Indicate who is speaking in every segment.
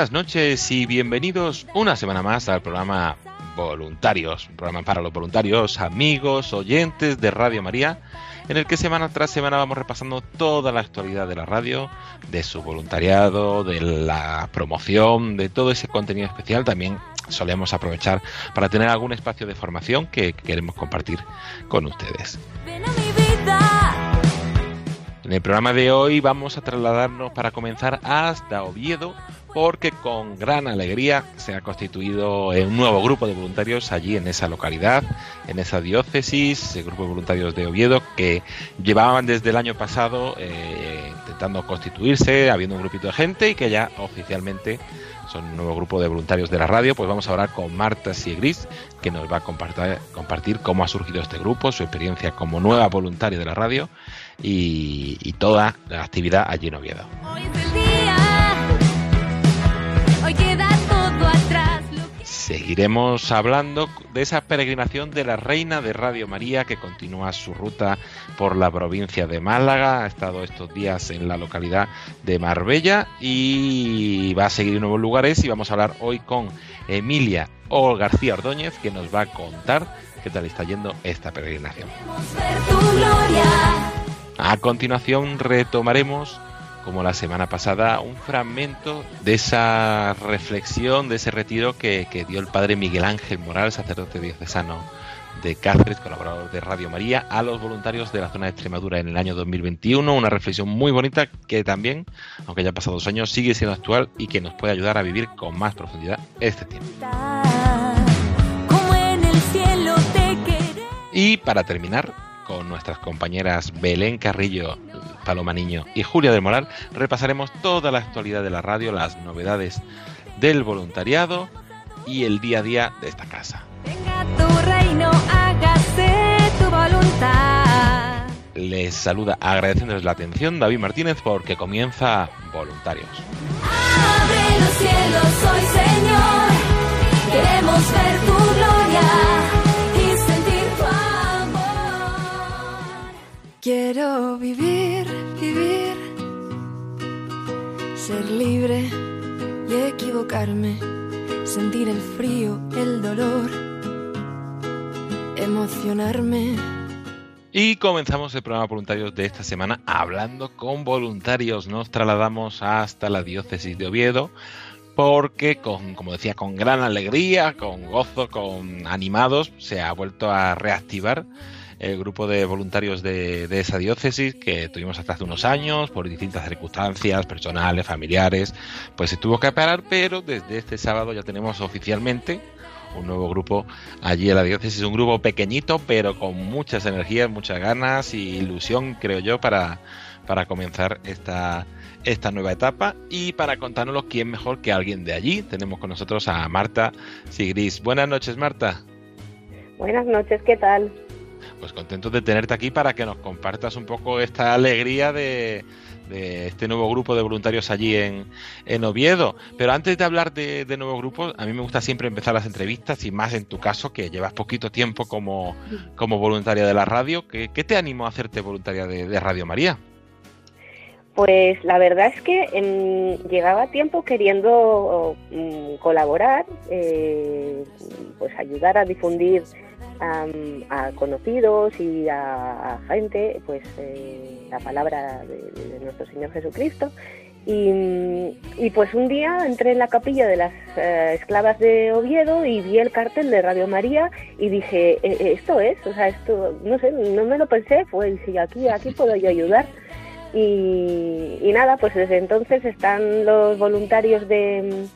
Speaker 1: Buenas noches y bienvenidos una semana más al programa Voluntarios, un programa para los voluntarios, amigos, oyentes de Radio María, en el que semana tras semana vamos repasando toda la actualidad de la radio, de su voluntariado, de la promoción, de todo ese contenido especial. También solemos aprovechar para tener algún espacio de formación que queremos compartir con ustedes. En el programa de hoy vamos a trasladarnos para comenzar hasta Oviedo porque con gran alegría se ha constituido un nuevo grupo de voluntarios allí en esa localidad, en esa diócesis, el grupo de voluntarios de Oviedo que llevaban desde el año pasado eh, intentando constituirse, habiendo un grupito de gente y que ya oficialmente son un nuevo grupo de voluntarios de la radio, pues vamos a hablar con Marta Siegris, que nos va a compartir, compartir cómo ha surgido este grupo, su experiencia como nueva voluntaria de la radio y, y toda la actividad allí en Oviedo.
Speaker 2: Hoy queda todo atrás.
Speaker 1: Seguiremos hablando de esa peregrinación de la Reina de Radio María que continúa su ruta por la provincia de Málaga. Ha estado estos días en la localidad de Marbella y va a seguir en nuevos lugares. Y vamos a hablar hoy con Emilia O. García Ordóñez que nos va a contar qué tal está yendo esta peregrinación. A continuación retomaremos, como la semana pasada, un fragmento de esa reflexión, de ese retiro que, que dio el padre Miguel Ángel Moral, sacerdote diocesano de Cáceres, colaborador de Radio María, a los voluntarios de la zona de Extremadura en el año 2021. Una reflexión muy bonita que también, aunque ya han pasado dos años, sigue siendo actual y que nos puede ayudar a vivir con más profundidad este tiempo. Y para terminar, con nuestras compañeras Belén Carrillo, Paloma Niño y Julia del Moral, repasaremos toda la actualidad de la radio, las novedades del voluntariado y el día a día de esta casa.
Speaker 2: Venga tu reino, hágase tu voluntad.
Speaker 1: Les saluda agradeciéndoles la atención David Martínez porque comienza Voluntarios.
Speaker 2: Abre los cielos hoy, Señor. Queremos ver tu gloria y sentir tu amor.
Speaker 3: Quiero vivir, vivir, ser libre y equivocarme, sentir el frío, el dolor, emocionarme.
Speaker 1: Y comenzamos el programa Voluntarios de esta semana hablando con voluntarios. Nos trasladamos hasta la diócesis de Oviedo porque, con, como decía, con gran alegría, con gozo, con animados, se ha vuelto a reactivar el grupo de voluntarios de, de esa diócesis que tuvimos hasta hace unos años por distintas circunstancias personales, familiares, pues se tuvo que parar, pero desde este sábado ya tenemos oficialmente un nuevo grupo allí en la diócesis, un grupo pequeñito, pero con muchas energías, muchas ganas y ilusión, creo yo, para, para comenzar esta, esta nueva etapa y para contárnoslo quién mejor que alguien de allí. Tenemos con nosotros a Marta Sigris. Buenas noches, Marta.
Speaker 4: Buenas noches, ¿qué tal?
Speaker 1: Pues contento de tenerte aquí para que nos compartas un poco esta alegría de, este nuevo grupo de voluntarios allí en, en Oviedo. Pero antes de hablar de, de nuevos grupos, a mí me gusta siempre empezar las entrevistas y más en tu caso, que llevas poquito tiempo como, como voluntaria de la radio. ¿Qué, te animó a hacerte voluntaria de, Radio María?
Speaker 4: Pues la verdad es que em, llegaba tiempo queriendo mm, colaborar, eh, pues ayudar a difundir a conocidos y a, gente pues eh, la palabra de, nuestro Señor Jesucristo. Y, pues un día entré en la capilla de las eh, esclavas de Oviedo y vi el cartel de Radio María y dije, esto es, o sea, esto, no sé, no me lo pensé, fue, dije, aquí, aquí puedo yo ayudar. Y, nada, pues desde entonces están los voluntarios de,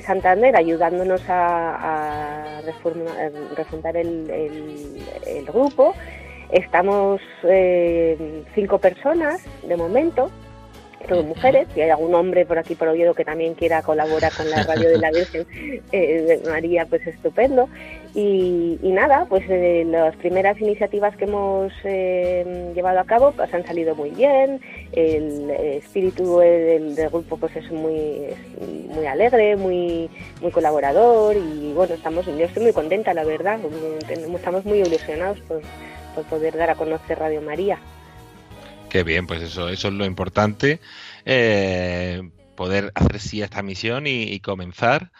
Speaker 4: Santander ayudándonos a, refundar el, grupo. Estamos eh, cinco personas de momento todas mujeres, si hay algún hombre por aquí por Oviedo que también quiera colaborar con la radio de la Virgen eh, de María, pues estupendo. Y, nada, pues eh, las primeras iniciativas que hemos eh, llevado a cabo pues han salido muy bien, el espíritu del, grupo pues es muy, muy alegre, muy, muy colaborador y bueno, estamos, yo estoy muy contenta la verdad, estamos muy ilusionados por, por poder dar a conocer Radio María.
Speaker 1: Qué bien, pues eso, eso es lo importante. Eh, poder hacer sí esta misión y, comenzar,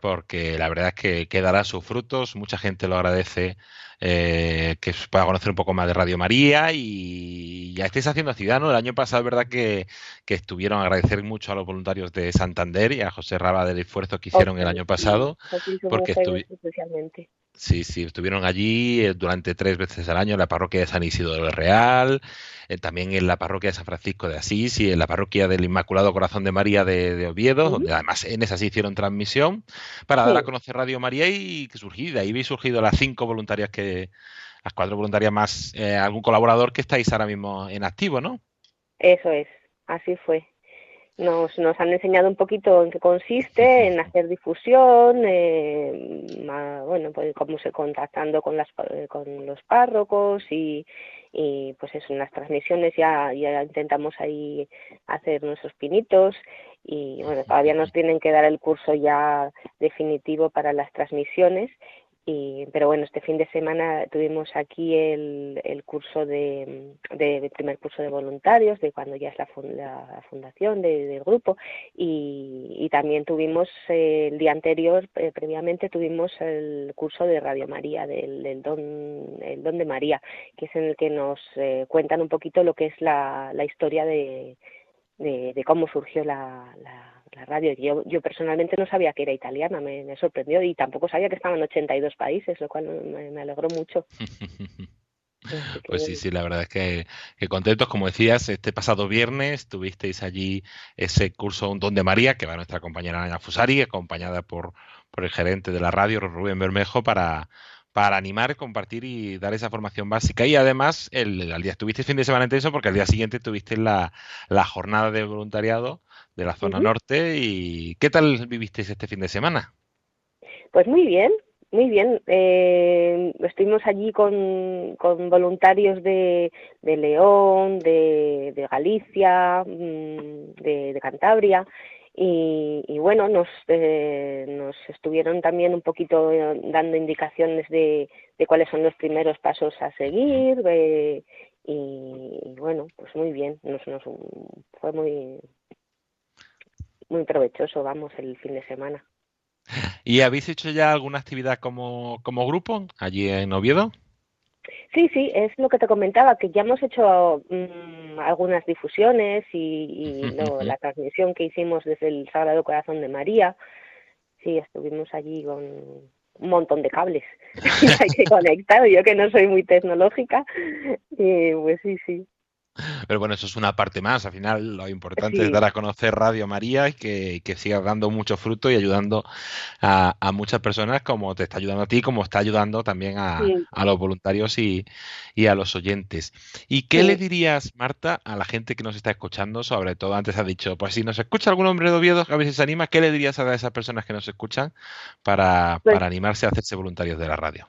Speaker 1: porque la verdad es que, que dará sus frutos. Mucha gente lo agradece eh, que pueda conocer un poco más de Radio María y ya estáis haciendo actividad, ¿no? El año pasado, verdad que, que estuvieron a agradecer mucho a los voluntarios de Santander y a José Raba del esfuerzo que hicieron el año pasado, porque especialmente. Sí, sí, estuvieron allí eh, durante tres veces al año en la parroquia de San Isidro del Real, eh, también en la parroquia de San Francisco de Asís y en la parroquia del Inmaculado Corazón de María de, Oviedo, donde además en esas hicieron transmisión para dar a conocer Radio María y que surgí, de ahí habéis surgido las cinco voluntarias que, las cuatro voluntarias más eh, algún colaborador que estáis ahora mismo en activo, ¿no?
Speaker 4: Eso es, así fue nos, nos han enseñado un poquito en qué consiste, en hacer difusión, eh, bueno, pues cómo se contactando con, las, eh, con los párrocos y, y pues eso, en las transmisiones ya, ya intentamos ahí hacer nuestros pinitos y bueno, todavía nos tienen que dar el curso ya definitivo para las transmisiones pero bueno, este fin de semana tuvimos aquí el, el curso de, de, primer curso de voluntarios, de cuando ya es la, la fundación del grupo, y, también tuvimos eh, el día anterior, eh, previamente tuvimos el curso de Radio María, del, don, el don de María, que es en el que nos eh, cuentan un poquito lo que es la, la historia de, de, cómo surgió la la radio. Yo, yo personalmente no sabía que era italiana, me, sorprendió y tampoco sabía que estaba en 82 países, lo cual me, alegró mucho.
Speaker 1: Pues sí, sí, la verdad es que, contentos. Como decías, este pasado viernes tuvisteis allí ese curso Un Don de María, que va nuestra compañera Ana Fusari, acompañada por, por el gerente de la radio, Rubén Bermejo, para, para animar, compartir y dar esa formación básica. Y además, el, al día estuviste fin de semana intenso porque al día siguiente tuviste la, la jornada de voluntariado de la zona norte. ¿Y qué tal vivisteis este fin de semana?
Speaker 4: Pues muy bien, muy bien. Eh, estuvimos allí con, con voluntarios de, de León, de, de Galicia, mm, de, de Cantabria. Y, y, bueno, nos, eh, nos estuvieron también un poquito eh, dando indicaciones de, de cuáles son los primeros pasos a seguir. y, y, bueno, pues muy bien, nos, nos fue muy, muy provechoso, vamos, el fin de semana.
Speaker 1: ¿Y habéis hecho ya alguna actividad como, como grupo allí en Oviedo?
Speaker 4: Sí, sí, es lo que te comentaba, que ya hemos hecho mm, algunas difusiones y, la transmisión que hicimos desde el Sagrado Corazón de María. Sí, estuvimos allí con un montón de cables hay que conectar, yo que no soy muy tecnológica, y pues sí, sí.
Speaker 1: Pero bueno, eso es una parte más. Al final, lo importante es dar a conocer Radio María y que, siga dando mucho fruto y ayudando a, muchas personas, como te está ayudando a ti, como está ayudando también a, los voluntarios y, a los oyentes. ¿Y qué le dirías, Marta, a la gente que nos está escuchando? Sobre todo, antes ha dicho, pues si nos escucha algún hombre de Oviedo que a veces se anima, ¿qué le dirías a esas personas que nos escuchan para, pues para animarse a hacerse voluntarios de la radio?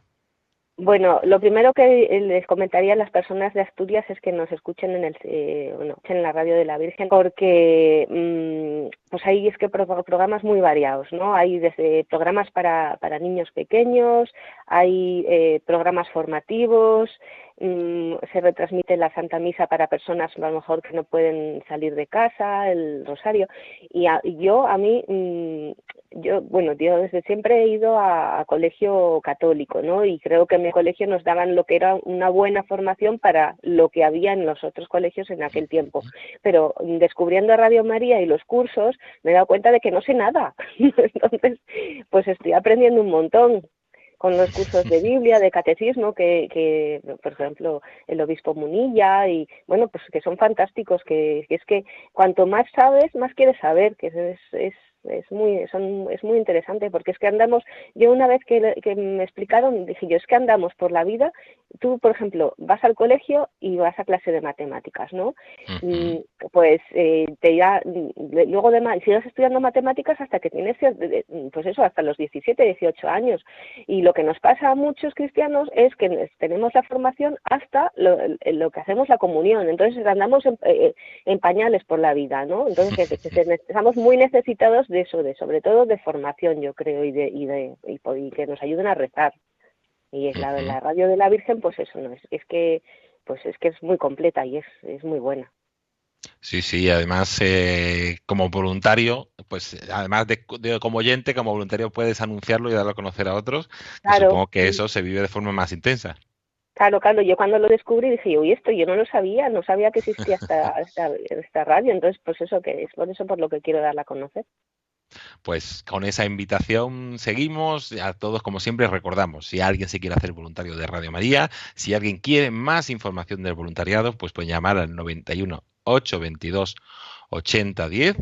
Speaker 4: Bueno, lo primero que les comentaría a las personas de Asturias es que nos escuchen en el eh, en la radio de la Virgen, porque mm, pues hay es que programas muy variados, ¿no? Hay desde programas para, para niños pequeños, hay eh, programas formativos, mm, se retransmite la Santa Misa para personas a lo mejor que no pueden salir de casa, el rosario. Y, yo, a mí, mm, yo, bueno, yo desde siempre he ido a, colegio católico, ¿no? Y creo que en mi colegio nos daban lo que era una buena formación para lo que había en los otros colegios en aquel tiempo. Pero descubriendo Radio María y los cursos, me he dado cuenta de que no sé nada. Entonces, pues estoy aprendiendo un montón con los cursos de Biblia, de catecismo, que, que, por ejemplo, el obispo Munilla, y bueno, pues que son fantásticos, que, es que cuanto más sabes, más quieres saber, que es, es es muy son, es muy interesante porque es que andamos yo una vez que, que, me explicaron dije yo es que andamos por la vida tú por ejemplo vas al colegio y vas a clase de matemáticas no y, pues eh, te ya luego de sigues estudiando matemáticas hasta que tienes pues eso hasta los 17 18 años. Y lo que nos pasa a muchos cristianos es que tenemos la formación hasta lo, lo que hacemos la comunión. Entonces andamos en, eh, en pañales por la vida no entonces estamos muy necesitados de eso, de sobre todo de formación, yo creo, y de, y de y, que nos ayuden a rezar. Y es la, la radio de la Virgen, pues eso no es, es que pues es que es muy completa y es, es muy buena.
Speaker 1: Sí, sí, además eh, como voluntario, pues además de, como oyente, como voluntario puedes anunciarlo y darlo a conocer a otros. supongo que eso se vive de forma más intensa.
Speaker 4: Claro, claro, yo cuando lo descubrí dije, uy, esto yo no lo sabía, no sabía que existía esta, esta, esta radio, entonces pues eso que es por eso por lo que quiero darla a conocer.
Speaker 1: Pues con esa invitación seguimos. A todos, como siempre, recordamos, si alguien se quiere hacer voluntario de Radio María, si alguien quiere más información del voluntariado, pues puede llamar al 91 822 8010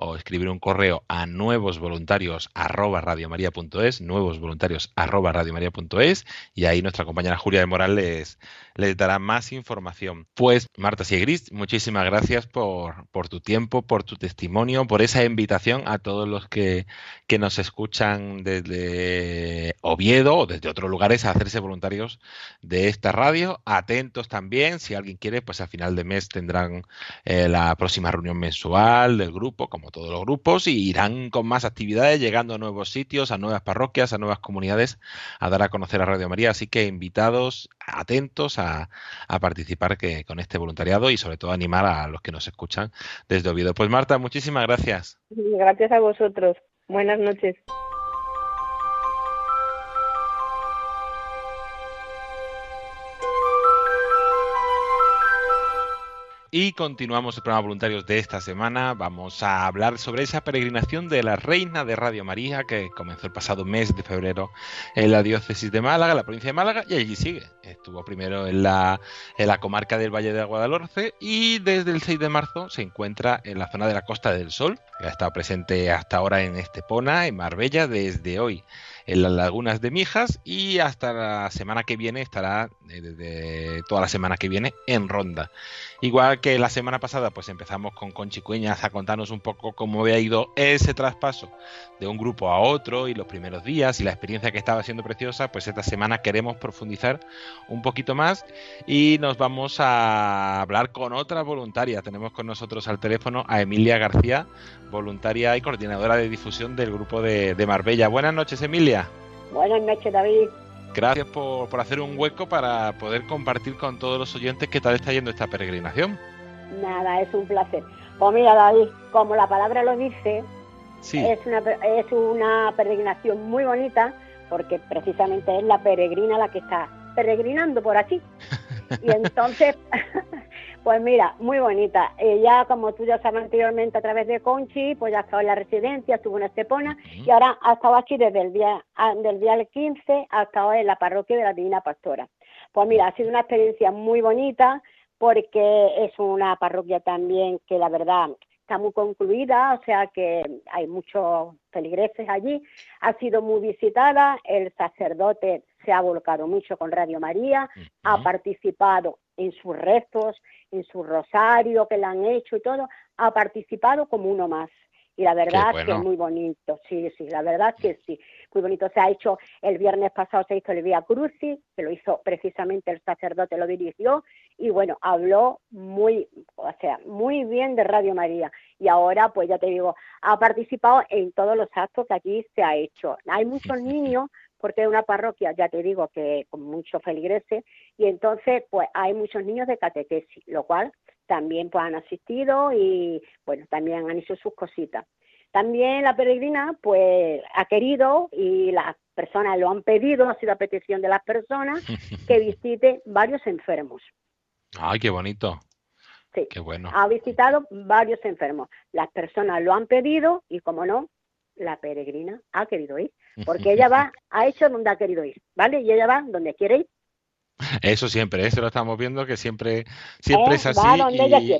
Speaker 1: o escribir un correo a nuevos voluntarios arroba radiomaria.es, nuevos voluntarios arroba radiomaria.es y ahí nuestra compañera Julia de Morales les dará más información. Pues Marta Siegris, muchísimas gracias por, por, tu tiempo, por tu testimonio, por esa invitación a todos los que, que nos escuchan desde Oviedo o desde otros lugares a hacerse voluntarios de esta radio. Atentos también, si alguien quiere, pues a final de mes tendrán eh, la próxima reunión mensual del grupo, como todos los grupos, y irán con más actividades, llegando a nuevos sitios, a nuevas parroquias, a nuevas comunidades, a dar a conocer a Radio María. Así que invitados, atentos a a, participar que, con este voluntariado y sobre todo animar a los que nos escuchan desde Oviedo. Pues Marta, muchísimas gracias.
Speaker 4: Gracias a vosotros. Buenas noches.
Speaker 1: Y continuamos el programa Voluntarios de esta semana. Vamos a hablar sobre esa peregrinación de la Reina de Radio María que comenzó el pasado mes de febrero en la diócesis de Málaga, la provincia de Málaga, y allí sigue. Estuvo primero en la, en la comarca del Valle de Guadalhorce y desde el 6 de marzo se encuentra en la zona de la Costa del Sol. Ha estado presente hasta ahora en Estepona, en Marbella, desde hoy en las lagunas de Mijas y hasta la semana que viene estará, desde toda la semana que viene, en Ronda. Igual que la semana pasada, pues empezamos con Conchi Cueñas a contarnos un poco cómo había ido ese traspaso de un grupo a otro y los primeros días y la experiencia que estaba siendo preciosa, pues esta semana queremos profundizar un poquito más y nos vamos a hablar con otra voluntaria. Tenemos con nosotros al teléfono a Emilia García, voluntaria y coordinadora de difusión del grupo de, Marbella. Buenas noches, Emilia.
Speaker 5: Buenas noches, David.
Speaker 1: Gracias por, hacer un hueco para poder compartir con todos los oyentes qué tal está yendo esta peregrinación.
Speaker 5: Nada, es un placer. Pues mira, David, como la palabra lo dice, es, una, es una peregrinación muy bonita porque precisamente es la peregrina la que está peregrinando por aquí. Y entonces, pues mira, muy bonita. ya como tú ya sabes anteriormente a través de Conchi, pues ya estado en la residencia, estuvo en Estepona y ahora ha estado aquí desde el día del día 15 hasta hoy en la parroquia de la Divina Pastora. Pues mira, ha sido una experiencia muy bonita porque es una parroquia también que la verdad está muy concluida, o sea que hay muchos feligreses allí, ha sido muy visitada, el sacerdote se ha volcado mucho con Radio María, ha participado en sus restos, en su rosario que le han hecho y todo, ha participado como uno más. Y la verdad que es muy bonito, sí, sí, la verdad que sí, muy bonito. Se ha hecho, el viernes pasado se hizo el Vía Crucis, que lo hizo precisamente el sacerdote, lo dirigió, y bueno, habló muy, o sea, muy bien de Radio María. Y ahora, pues ya te digo, ha participado en todos los actos que aquí se ha hecho. Hay muchos niños porque es una parroquia, ya te digo, que con muchos feligreses, y entonces pues hay muchos niños de catequesis, lo cual también pues han asistido y bueno, también han hecho sus cositas. También la peregrina pues ha querido y las personas lo han pedido, ha sido a petición de las personas, que visite varios enfermos.
Speaker 1: Ay, qué bonito.
Speaker 5: Sí,
Speaker 1: qué bueno.
Speaker 5: Ha visitado varios enfermos. Las personas lo han pedido y, como no, la peregrina ha querido ir, porque ella va, ha hecho donde ha querido ir, ¿vale? Y ella va donde quiere ir.
Speaker 1: Eso siempre, eso lo estamos viendo, que siempre, siempre es así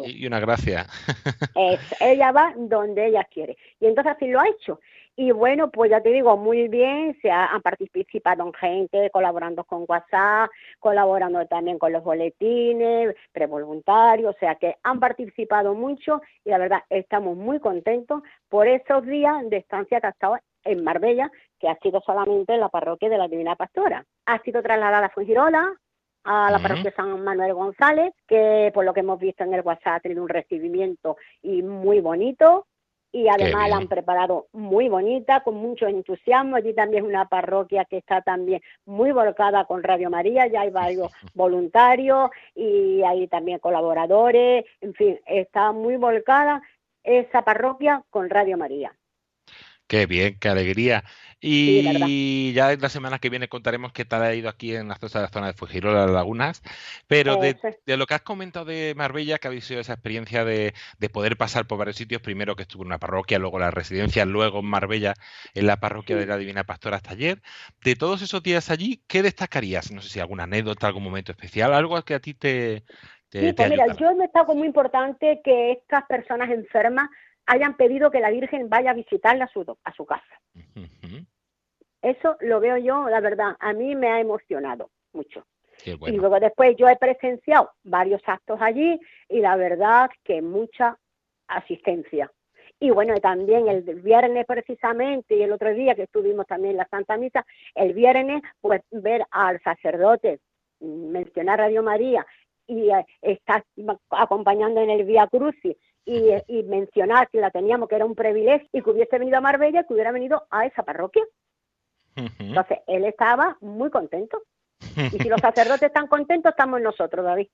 Speaker 1: y, una gracia.
Speaker 5: ella va donde ella quiere. Y entonces así lo ha hecho. Y bueno, pues ya te digo, muy bien, se han participado en gente, colaborando con WhatsApp, colaborando también con los boletines, prevoluntarios, o sea que han participado mucho y la verdad estamos muy contentos por esos días de estancia que ha estado en Marbella, que ha sido solamente la parroquia de la Divina Pastora. Ha sido trasladada a Fuengirola, a la parroquia San Manuel González, que por lo que hemos visto en el WhatsApp ha tenido un recibimiento y muy bonito y además la han preparado muy bonita, con mucho entusiasmo. Allí también es una parroquia que está también muy volcada con Radio María, ya hay varios voluntarios y hay también colaboradores, en fin, está muy volcada esa parroquia con Radio María.
Speaker 1: Qué bien, qué alegría. Y ya la semana que viene contaremos qué tal ha ido aquí en la zona de Fujirola, las lagunas. Pero de, lo que has comentado de Marbella, que habéis sido esa experiencia de, poder pasar por varios sitios, primero que estuvo en una parroquia, luego la residencia, luego en Marbella, en la parroquia de la Divina Pastora hasta ayer. De todos esos días allí, ¿qué destacarías? No sé si alguna anécdota, algún momento especial, algo que a ti te... te
Speaker 5: sí, pues mira, yo me está muy importante que estas personas enfermas hayan pedido que la Virgen vaya a visitarla a su, a su casa. Eso lo veo yo, la verdad, a mí me ha emocionado mucho. Y luego después yo he presenciado varios actos allí y la verdad que mucha asistencia. Y bueno, también el viernes precisamente y el otro día que estuvimos también en la Santa Misa, el viernes pues ver al sacerdote mencionar Radio María y eh, estar acompañando en el Vía Crucis y, mencionar que la teníamos, que era un privilegio, y que hubiese venido a Marbella, que hubiera venido a esa parroquia. Entonces, él estaba muy contento. Y si los sacerdotes están contentos, estamos nosotros, David.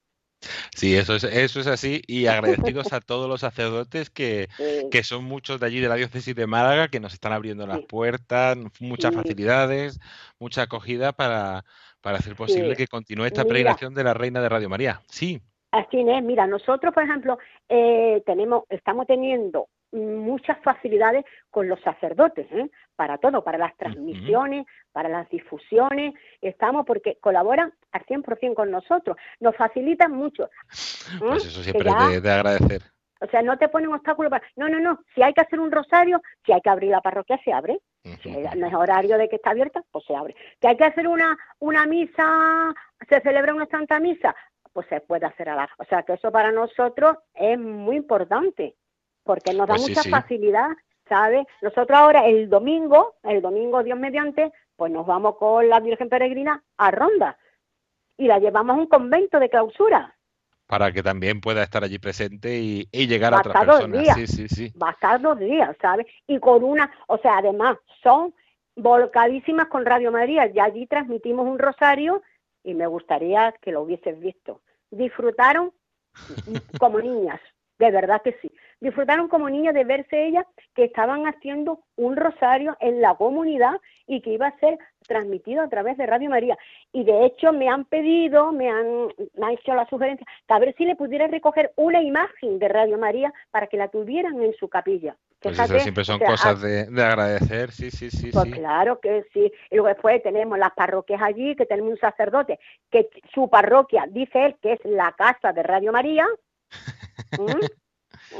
Speaker 1: Sí, eso es, eso es así y agradecidos a todos los sacerdotes que, que, son muchos de allí de la diócesis de Málaga que nos están abriendo las puertas, muchas facilidades, mucha acogida para, para hacer posible que continúe esta peregrinación de la Reina de Radio María. Sí.
Speaker 5: Así es, mira, nosotros, por ejemplo, eh, tenemos, estamos teniendo muchas facilidades con los sacerdotes, ¿eh? para todo, para las transmisiones, para las difusiones, estamos porque colaboran al 100% con nosotros, nos facilitan mucho.
Speaker 1: ¿eh? Pues eso siempre es de, agradecer.
Speaker 5: O sea, no te ponen obstáculos para... No, no, no, si hay que hacer un rosario, si hay que abrir la parroquia, se abre. Si no es horario de que está abierta, pues se abre. Que hay que hacer una, una misa, se celebra una santa misa, pues se puede hacer a la... O sea, que eso para nosotros es muy importante, porque nos da pues mucha facilidad, ¿sabes? Nosotros ahora el domingo, el domingo Dios mediante, pues nos vamos con la Virgen Peregrina a Ronda y la llevamos a un convento de clausura.
Speaker 1: Para que también pueda estar allí presente y, llegar a otras personas.
Speaker 5: Días. Sí, sí, sí. Va a estar dos días, ¿sabes? Y con una, o sea, además son volcadísimas con Radio María. Y allí transmitimos un rosario y me gustaría que lo hubieses visto. Disfrutaron como niñas, de verdad que sí. Disfrutaron como niñas de verse ellas que estaban haciendo un rosario en la comunidad y que iba a ser transmitido a través de Radio María. Y de hecho me han pedido, me han, me han hecho la sugerencia, que a ver si le pudiera recoger una imagen de Radio María para que la tuvieran en su capilla.
Speaker 1: Pues eso siempre son cosas de, agradecer, sí, sí, sí.
Speaker 5: Pues claro que sí. Y luego después tenemos las parroquias allí, que tenemos un sacerdote, que su parroquia dice él que es la casa de Radio María.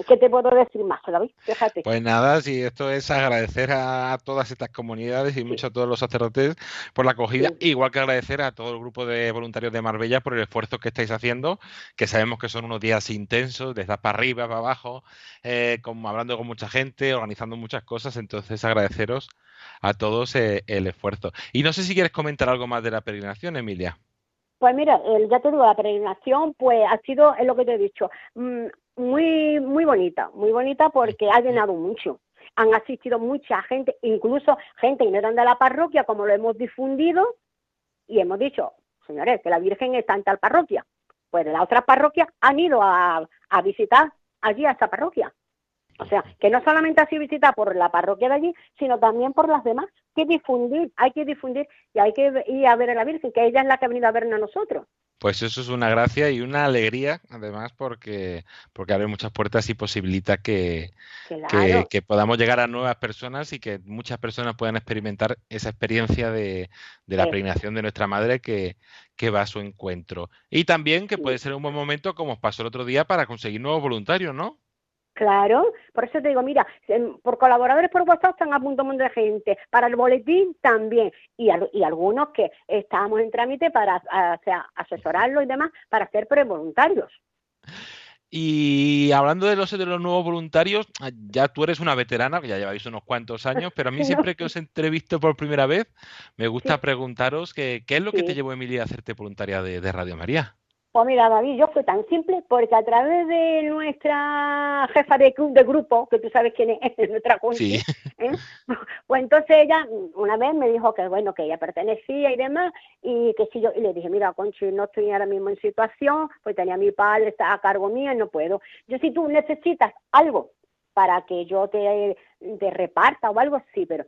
Speaker 5: ¿Qué te puedo decir más, David? Fíjate.
Speaker 1: Pues nada, sí, esto es agradecer a todas estas comunidades y mucho a todos los sacerdotes por la acogida, igual que agradecer a todo el grupo de voluntarios de Marbella por el esfuerzo que estáis haciendo, que sabemos que son unos días intensos, desde para arriba, para abajo, eh, hablando con mucha gente, organizando muchas cosas, entonces agradeceros a todos eh, el esfuerzo. Y no sé si quieres comentar algo más de la peregrinación, Emilia.
Speaker 5: Pues mira, ya te digo, la peregrinación pues ha sido, es lo que te he dicho, mm, muy, muy bonita, muy bonita porque ha llenado mucho. han asistido mucha gente, incluso gente que no eran de la parroquia, como lo hemos difundido, y hemos dicho, señores, que la Virgen está en tal parroquia. Pues de las otras parroquias han ido a, a visitar allí a esa parroquia. O sea, que no solamente ha sido visitada por la parroquia de allí, sino también por las demás. Hay que difundir, hay que difundir y hay que ir a ver a la Virgen, que ella es la que ha venido a vernos a nosotros.
Speaker 1: Pues eso es una gracia y una alegría, además, porque, porque abre muchas puertas y posibilita que, que, podamos llegar a nuevas personas y que muchas personas puedan experimentar esa experiencia de, de la peregrinación de nuestra madre que, que va a su encuentro. Y también que puede ser un buen momento, como pasó el otro día, para conseguir nuevos voluntarios, ¿no?
Speaker 5: Claro, por eso te digo, mira, por colaboradores por WhatsApp están a punto de gente, para el boletín también, y, y algunos que estábamos en trámite para o sea, asesorarlos y demás para ser prevoluntarios.
Speaker 1: Y hablando de los, de los nuevos voluntarios, ah, ya tú eres una veterana, que ya lleváis unos cuantos años, pero a mí siempre que os entrevisto por primera vez, me gusta preguntaros que, qué es lo que te llevó, Emilia, a hacerte voluntaria de Radio María.
Speaker 5: Pues mira, David, yo fue tan simple porque a través de nuestra jefa de, de grupo, que tú sabes quién es, nuestra Conchi, ¿eh? pues entonces ella una vez me dijo que bueno, que ella pertenecía y demás, y que si yo, y le dije, mira, Conchi, no estoy ahora mismo en situación, pues tenía a mi padre, está a cargo mío y no puedo. Yo si tú necesitas algo para que yo te, te reparta o algo, sí, pero,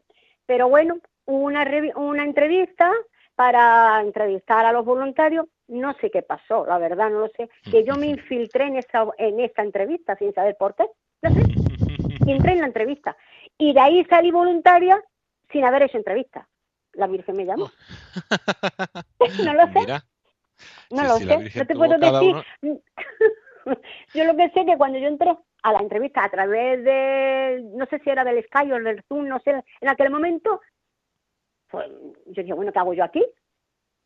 Speaker 5: pero bueno, una, una entrevista para entrevistar a los voluntarios no sé qué pasó, la verdad no lo sé, que yo me infiltré en esa en esta entrevista sin saber por qué, no sé, entré en la entrevista y de ahí salí voluntaria sin haber hecho entrevista. La Virgen me llamó. no lo sé. No lo sé, no te puedo decir. yo lo que sé es que cuando yo entré a la entrevista a través de, no sé si era del Sky o del Zoom, no sé, en aquel momento, pues yo dije, bueno, ¿qué hago yo aquí?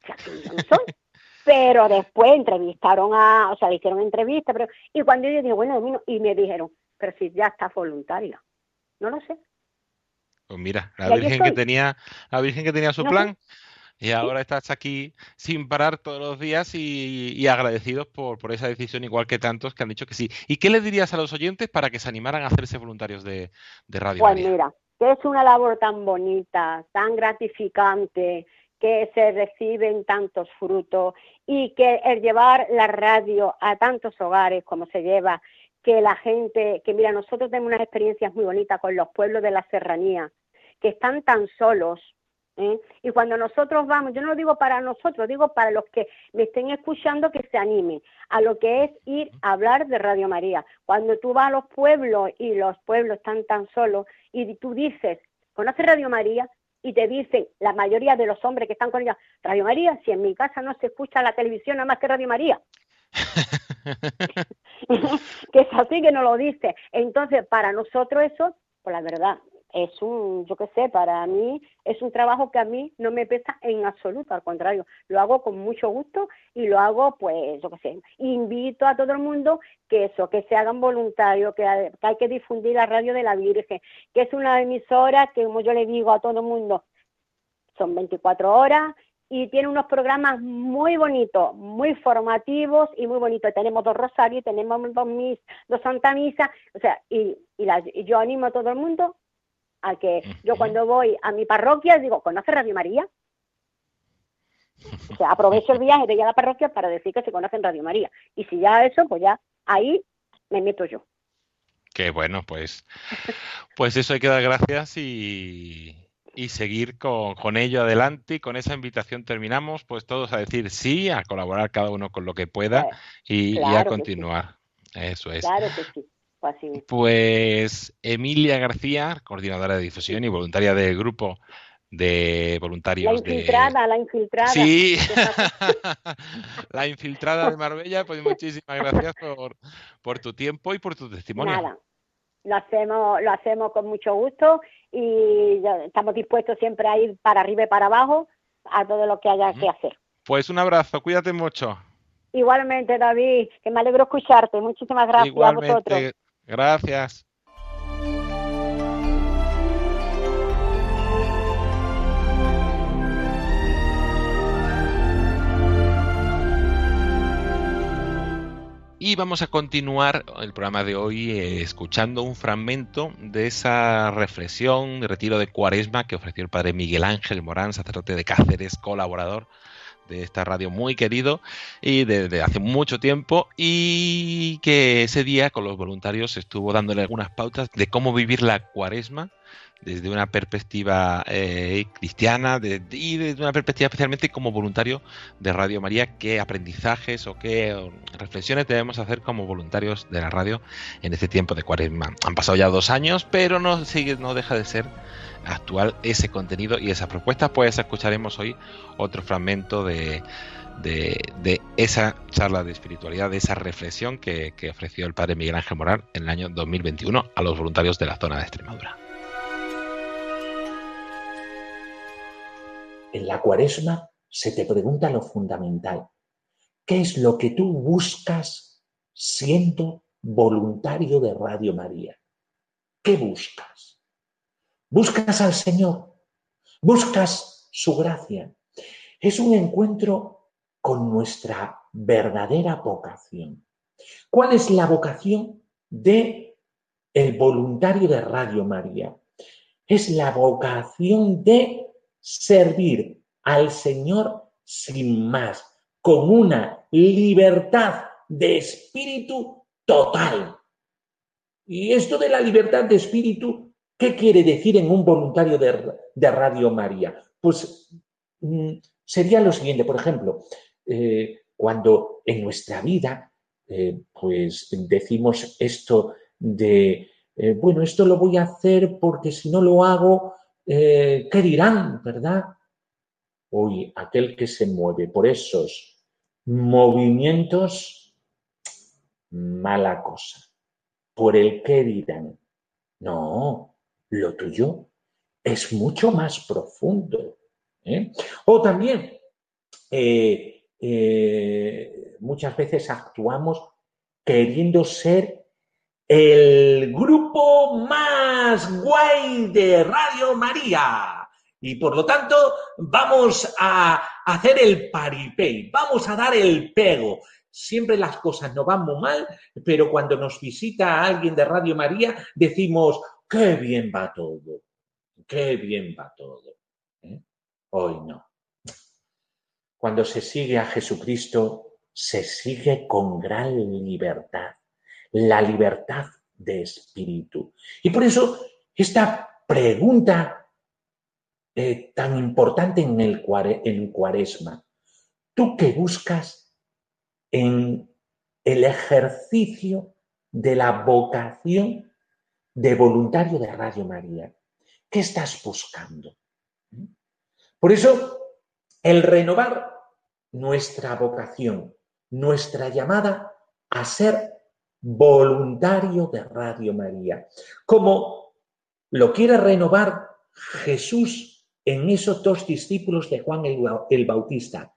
Speaker 5: O aquí yo no soy pero después entrevistaron a, o sea, le hicieron entrevista, pero, y cuando yo dije, bueno, y me dijeron, pero si ya está voluntaria, no lo sé.
Speaker 1: Pues mira, la Virgen que tenía, la Virgen que tenía su plan, y ahora estás aquí sin parar todos los días y, agradecidos por, por, esa decisión, igual que tantos que han dicho que sí. ¿Y qué le dirías a los oyentes para que se animaran a hacerse voluntarios de, de Radio
Speaker 5: Pues mira, que es una labor tan bonita, tan gratificante, que se reciben tantos frutos y que el llevar la radio a tantos hogares como se lleva, que la gente, que mira, nosotros tenemos unas experiencias muy bonitas con los pueblos de la serranía, que están tan solos. ¿eh? Y cuando nosotros vamos, yo no lo digo para nosotros, digo para los que me estén escuchando que se animen a lo que es ir a hablar de Radio María. Cuando tú vas a los pueblos y los pueblos están tan solos y tú dices, ¿conoces Radio María? Y te dicen la mayoría de los hombres que están con ella, Radio María, si en mi casa no se escucha la televisión nada más que Radio María. que es así que no lo dice. Entonces, para nosotros eso, pues la verdad, es un, yo qué sé, para mí es un trabajo que a mí no me pesa en absoluto, al contrario, lo hago con mucho gusto y lo hago, pues, yo qué sé, invito a todo el mundo que eso, que se hagan voluntarios, que, hay que difundir la radio de la Virgen, que es una emisora que, como yo le digo a todo el mundo, son 24 horas y tiene unos programas muy bonitos, muy formativos y muy bonitos. Tenemos dos rosarios, tenemos dos, mis, dos Santa Misa, o sea, y, y, y yo animo a todo el mundo a que yo cuando voy a mi parroquia digo, ¿conoce Radio María? O sea, aprovecho el viaje de ir a la parroquia para decir que se conocen Radio María. Y si ya eso, pues ya ahí me meto yo.
Speaker 1: Qué bueno, pues, pues eso hay que dar gracias y, y seguir con, con, ello adelante y con esa invitación terminamos, pues todos a decir sí, a colaborar cada uno con lo que pueda y, a continuar. Eso es.
Speaker 5: Claro que sí.
Speaker 1: Pues Emilia García, coordinadora de difusión y voluntaria del grupo de voluntarios.
Speaker 5: La infiltrada, la infiltrada.
Speaker 1: Sí, la infiltrada de Marbella, pues muchísimas gracias por, por tu tiempo y por tu testimonio.
Speaker 5: Nada, lo hacemos, lo hacemos con mucho gusto y estamos dispuestos siempre a ir para arriba y para abajo a todo lo que haya que hacer.
Speaker 1: Pues un abrazo, cuídate mucho.
Speaker 5: Igualmente, David, que me alegro escucharte. Muchísimas gracias a vosotros.
Speaker 1: Gracias. Y vamos a continuar el programa de hoy eh, escuchando un fragmento de esa reflexión retiro de cuaresma que ofreció el padre Miguel Ángel Morán, sacerdote de Cáceres, colaborador de esta radio muy querido y desde hace mucho tiempo y que ese día con los voluntarios estuvo dándole algunas pautas de cómo vivir la cuaresma desde una perspectiva eh, cristiana y desde una perspectiva especialmente como voluntario de Radio María, qué aprendizajes o qué reflexiones debemos hacer como voluntarios de la radio en este tiempo de cuaresma. Han pasado ya dos años, pero no, sigue, no deja de ser actual ese contenido y esas propuestas, pues escucharemos hoy otro fragmento de, de, esa charla de espiritualidad, de esa reflexión que, que ofreció el padre Miguel Ángel Moral en el año 2021 a los voluntarios de la zona de Extremadura.
Speaker 6: En la cuaresma se te pregunta lo fundamental. ¿Qué es lo que tú buscas siendo voluntario de Radio María? ¿Qué buscas? Buscas al Señor, buscas su gracia. Es un encuentro con nuestra verdadera vocación. ¿Cuál es la vocación de el voluntario de Radio María? Es la vocación de servir al Señor sin más, con una libertad de espíritu total. Y esto de la libertad de espíritu ¿Qué quiere decir en un voluntario de, Radio María? Pues mm, sería lo siguiente, por ejemplo, eh, cuando en nuestra vida, eh, pues decimos esto de, eh, bueno, esto lo voy a hacer porque si no lo hago, ¿qué dirán, verdad? Hoy, aquel que se mueve por esos movimientos, mala cosa. Por el qué dirán. No, lo tuyo es mucho más profundo. ¿eh? O también, eh, eh, muchas veces actuamos queriendo ser el grupo más guay de Radio María. Y por lo tanto, vamos a hacer el paripé, vamos a dar el pego. Siempre las cosas no van muy mal, pero cuando nos visita alguien de Radio María, decimos, qué bien va todo, qué bien va todo. ¿eh? Hoy no. Cuando se sigue a Jesucristo, se sigue con gran libertad, la libertad de espíritu. Y por eso esta pregunta eh, tan importante en el en cuaresma, ¿tú qué buscas en el ejercicio de la vocación de voluntario de Radio María. ¿Qué estás buscando? Por eso, el renovar nuestra vocación, nuestra llamada a ser voluntario de Radio María, como lo quiere renovar Jesús en esos dos discípulos de Juan el Bautista.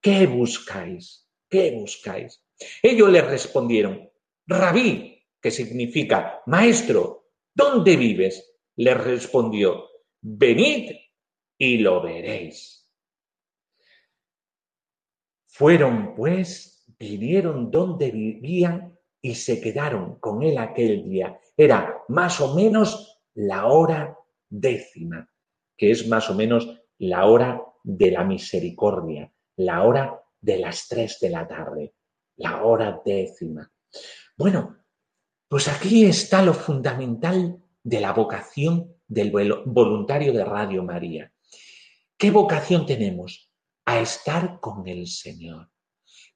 Speaker 6: ¿Qué buscáis? ¿Qué buscáis? Ellos le respondieron, Rabí, que significa, Maestro, ¿dónde vives? Le respondió, venid y lo veréis. Fueron pues, vinieron donde vivían y se quedaron con él aquel día. Era más o menos la hora décima, que es más o menos la hora de la misericordia, la hora de las tres de la tarde, la hora décima. Bueno, pues aquí está lo fundamental de la vocación del voluntario de Radio María. ¿Qué vocación tenemos? A estar con el Señor.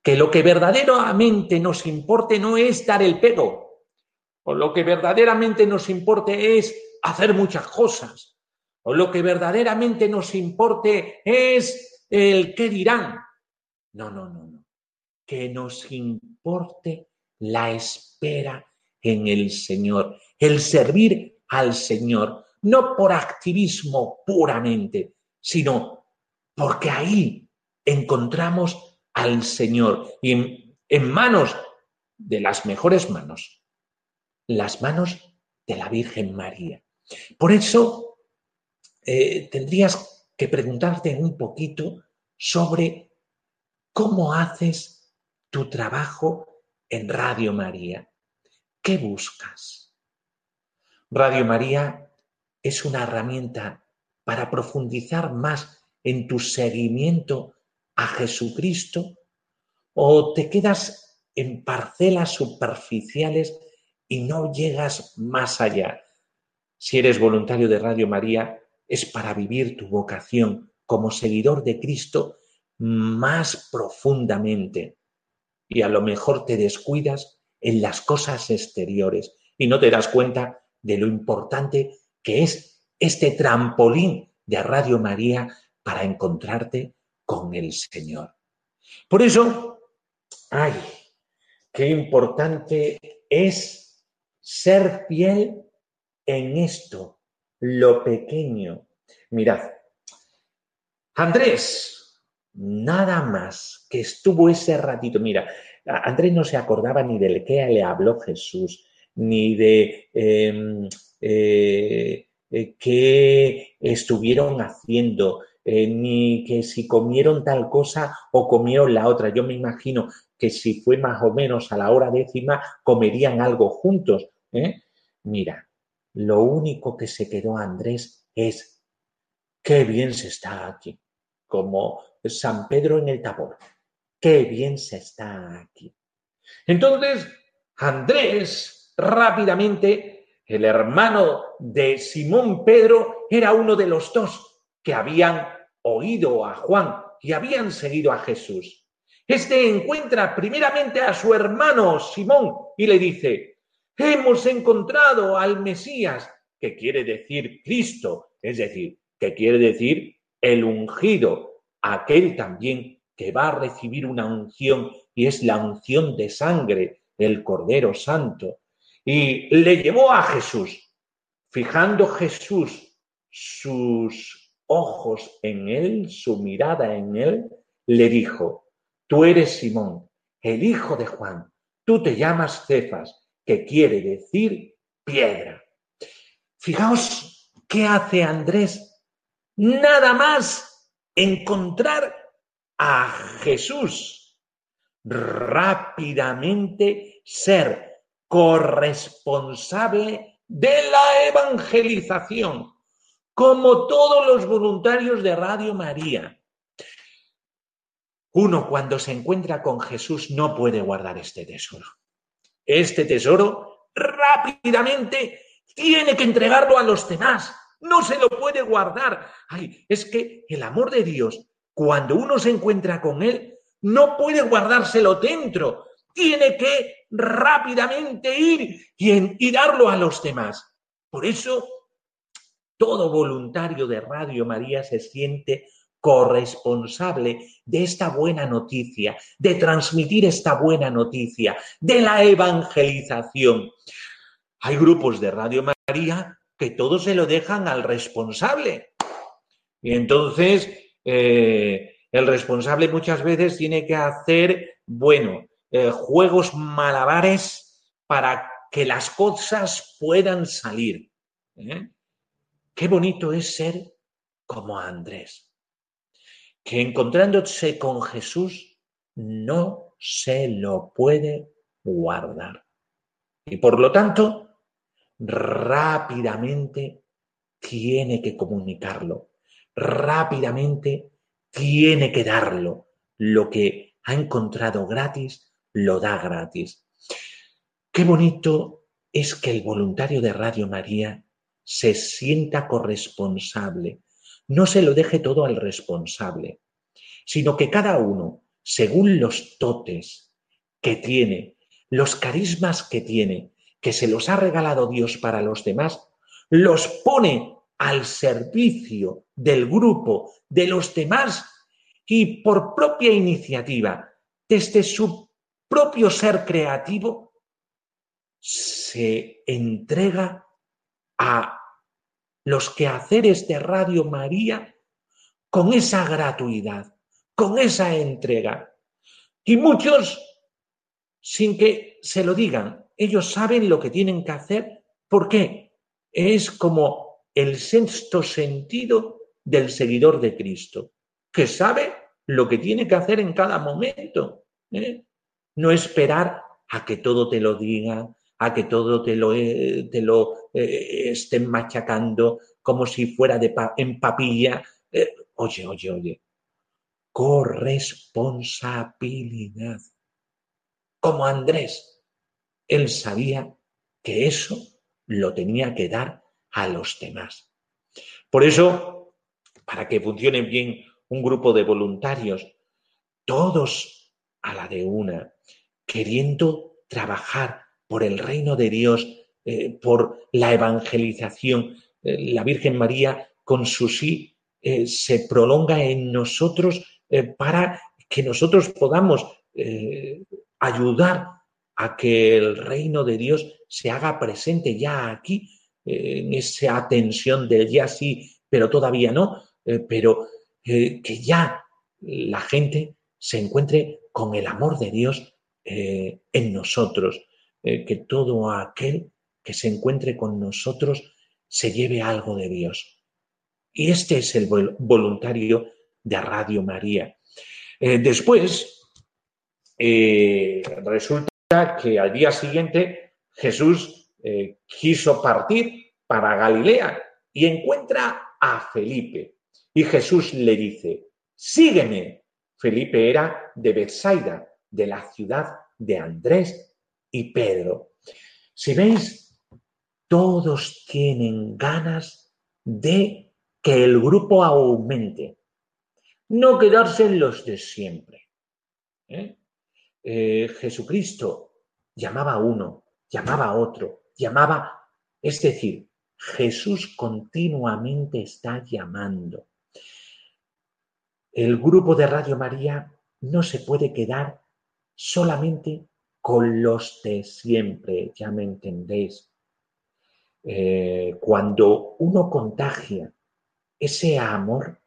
Speaker 6: Que lo que verdaderamente nos importe no es dar el pedo, o lo que verdaderamente nos importe es hacer muchas cosas, o lo que verdaderamente nos importe es el qué dirán. No, no, no, no. Que nos importe la espera en el Señor, el servir al Señor, no por activismo puramente, sino porque ahí encontramos al Señor y en, manos de las mejores manos, las manos de la Virgen María. Por eso eh, tendrías que preguntarte un poquito sobre cómo haces tu trabajo en Radio María? ¿Qué buscas? Radio María es una herramienta para profundizar más en tu seguimiento a Jesucristo o te quedas en parcelas superficiales y no llegas más allá. Si eres voluntario de Radio María, es para vivir tu vocación como seguidor de Cristo más profundamente. Y a lo mejor te descuidas en las cosas exteriores y no te das cuenta de lo importante que es este trampolín de Radio María para encontrarte con el Señor. Por eso, ay, qué importante es ser fiel en esto, lo pequeño. Mirad, Andrés, nada más que estuvo ese ratito, mira, Andrés no se acordaba ni del que le habló Jesús, ni de em, eh, eh, qué estuvieron haciendo, eh, ni que si comieron tal cosa o comieron la otra. Yo me imagino que si fue más o menos a la hora décima, comerían algo juntos. Mira, lo único que se quedó Andrés es, qué bien se está aquí, como San Pedro en el Tabor, qué bien se está aquí. Entonces, Andrés rápidamente, el hermano de Simón Pedro, era uno de los dos que habían oído a Juan y habían seguido a Jesús. Este encuentra primeramente a su hermano Simón y le dice, hemos encontrado al Mesías, que quiere decir Cristo, es decir, que quiere decir el ungido, aquel también que va a recibir una unción y es la unción de sangre del Cordero Santo. Y le llevó a Jesús, fijando Jesús sus ojos en él, su mirada en él, le dijo, tú eres Simón, el hijo de Juan, tú te llamas Cefas, que quiere decir piedra. Fijaos qué hace Andrés. Nada más encontrar a Jesús. Rápidamente ser corresponsable de la evangelización, como todos los voluntarios de Radio María. Uno cuando se encuentra con Jesús no puede guardar este tesoro este tesoro rápidamente tiene que entregarlo a los demás. No se lo puede guardar. Ay, es que el amor de Dios, cuando uno se encuentra con Él, no puede guardárselo dentro. Tiene que rápidamente ir y, y darlo a los demás. Por eso, todo voluntario de Radio María se siente corresponsable de esta buena noticia, de transmitir esta buena noticia, de la evangelización. Hay grupos de Radio María que todo se lo dejan al responsable. Y entonces eh, el responsable muchas veces tiene que hacer, bueno, eh, juegos malabares para que las cosas puedan salir. ¿eh? Qué bonito es ser como Andrés que encontrándose con Jesús no se lo puede guardar. Y por lo tanto, rápidamente tiene que comunicarlo, rápidamente tiene que darlo. Lo que ha encontrado gratis, lo da gratis. Qué bonito es que el voluntario de Radio María se sienta corresponsable no se lo deje todo al responsable, sino que cada uno, según los totes que tiene, los carismas que tiene, que se los ha regalado Dios para los demás, los pone al servicio del grupo, de los demás, y por propia iniciativa, desde su propio ser creativo, se entrega a los quehaceres de Radio María con esa gratuidad, con esa entrega. Y muchos, sin que se lo digan, ellos saben lo que tienen que hacer. ¿Por qué? Es como el sexto sentido del seguidor de Cristo, que sabe lo que tiene que hacer en cada momento. ¿eh? No esperar a que todo te lo digan, a que todo te lo, eh, te lo eh, estén machacando como si fuera de en papilla. Eh, oye, oye, oye, corresponsabilidad. Como Andrés, él sabía que eso lo tenía que dar a los demás. Por eso, para que funcione bien un grupo de voluntarios, todos a la de una, queriendo trabajar por el reino de Dios, eh, por la evangelización. Eh, la Virgen María, con su sí, eh, se prolonga en nosotros para que nosotros podamos ayudar a que el reino de Dios se haga presente ya aquí, en esa tensión del ya sí, pero todavía no, pero que ya la gente se encuentre con el amor de Dios en nosotros. Eh, que todo aquel que se encuentre con nosotros se lleve algo de Dios. Y este es el voluntario de Radio María. Eh, después, eh, resulta que al día siguiente Jesús quiso partir para Galilea y encuentra a Felipe. Y Jesús le dice, sígueme. Felipe era de Bethsaida, de la ciudad de Andrés y Pedro. Si veis, todos tienen ganas de que el grupo aumente, no quedarse en los de siempre. ¿eh? Eh, Jesucristo llamaba a uno, llamaba a otro, llamaba, es decir, Jesús continuamente está llamando. El grupo de Radio María no se puede quedar solamente con los de siempre, ya me entendéis. Eh, cuando uno contagia ese amor,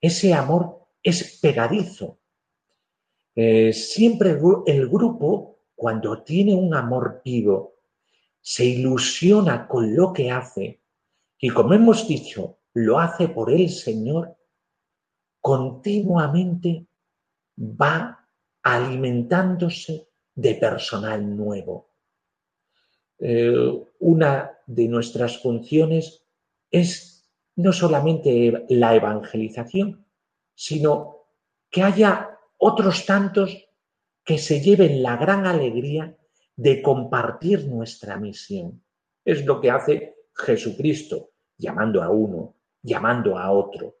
Speaker 6: ese amor es pegadizo. Eh, siempre el grupo, cuando tiene un amor vivo, se ilusiona con lo que hace y como hemos dicho, lo hace por el Señor, continuamente va alimentándose de personal nuevo. Eh, una de nuestras funciones es no solamente la evangelización, sino que haya otros tantos que se lleven la gran alegría de compartir nuestra misión. Es lo que hace Jesucristo, llamando a uno, llamando a otro,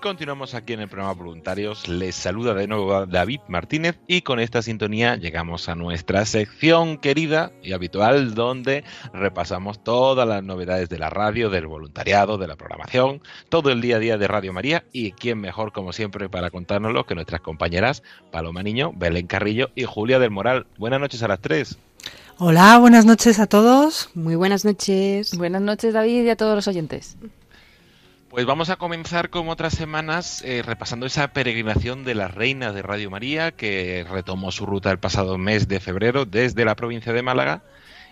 Speaker 1: continuamos aquí en el programa Voluntarios. Les saluda de nuevo David Martínez y con esta sintonía llegamos a nuestra sección querida y habitual donde repasamos todas las novedades de la radio, del voluntariado, de la programación, todo el día a día de Radio María y quién mejor como siempre para contárnoslo que nuestras compañeras Paloma Niño, Belén Carrillo y Julia del Moral. Buenas noches a las tres.
Speaker 7: Hola, buenas noches a todos.
Speaker 8: Muy buenas noches.
Speaker 9: Buenas noches David y a todos los oyentes.
Speaker 1: Pues vamos a comenzar como otras semanas eh, repasando esa peregrinación de las reinas de Radio María que retomó su ruta el pasado mes de febrero desde la provincia de Málaga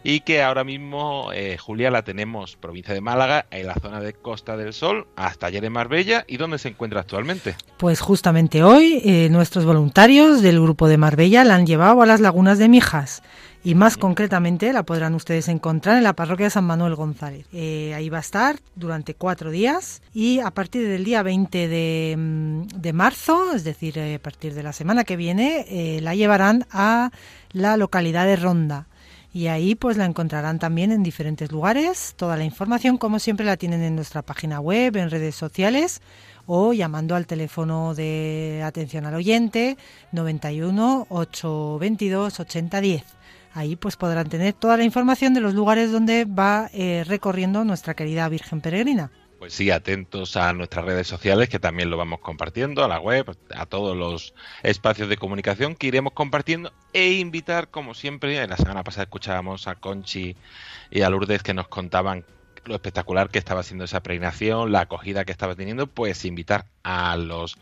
Speaker 1: y que ahora mismo, eh, Julia, la tenemos provincia de Málaga, en la zona de Costa del Sol, hasta ayer en Marbella. ¿Y dónde se encuentra actualmente?
Speaker 7: Pues justamente hoy eh, nuestros voluntarios del grupo de Marbella la han llevado a las lagunas de Mijas y más concretamente la podrán ustedes encontrar en la parroquia de San Manuel González. Eh, ahí va a estar durante cuatro días y a partir del día 20 mm, de, marzo, es decir, eh, a partir de la semana que viene, eh, la llevarán a la localidad de Ronda. Y ahí pues la encontrarán también en diferentes lugares. Toda la información, como siempre, la tienen en nuestra página web, en redes sociales o llamando al teléfono de atención al oyente 91 822 8010. Ahí pues podrán tener toda la información de los lugares donde va eh, recorriendo nuestra querida Virgen Peregrina.
Speaker 1: Pues sí, atentos a nuestras redes sociales que también lo vamos compartiendo, a la web, a todos los espacios de comunicación que iremos compartiendo e invitar, como siempre, en la semana pasada escuchábamos a Conchi y a Lourdes que nos contaban lo espectacular que estaba haciendo esa peregrinación, la acogida que estaba teniendo, pues invitar a los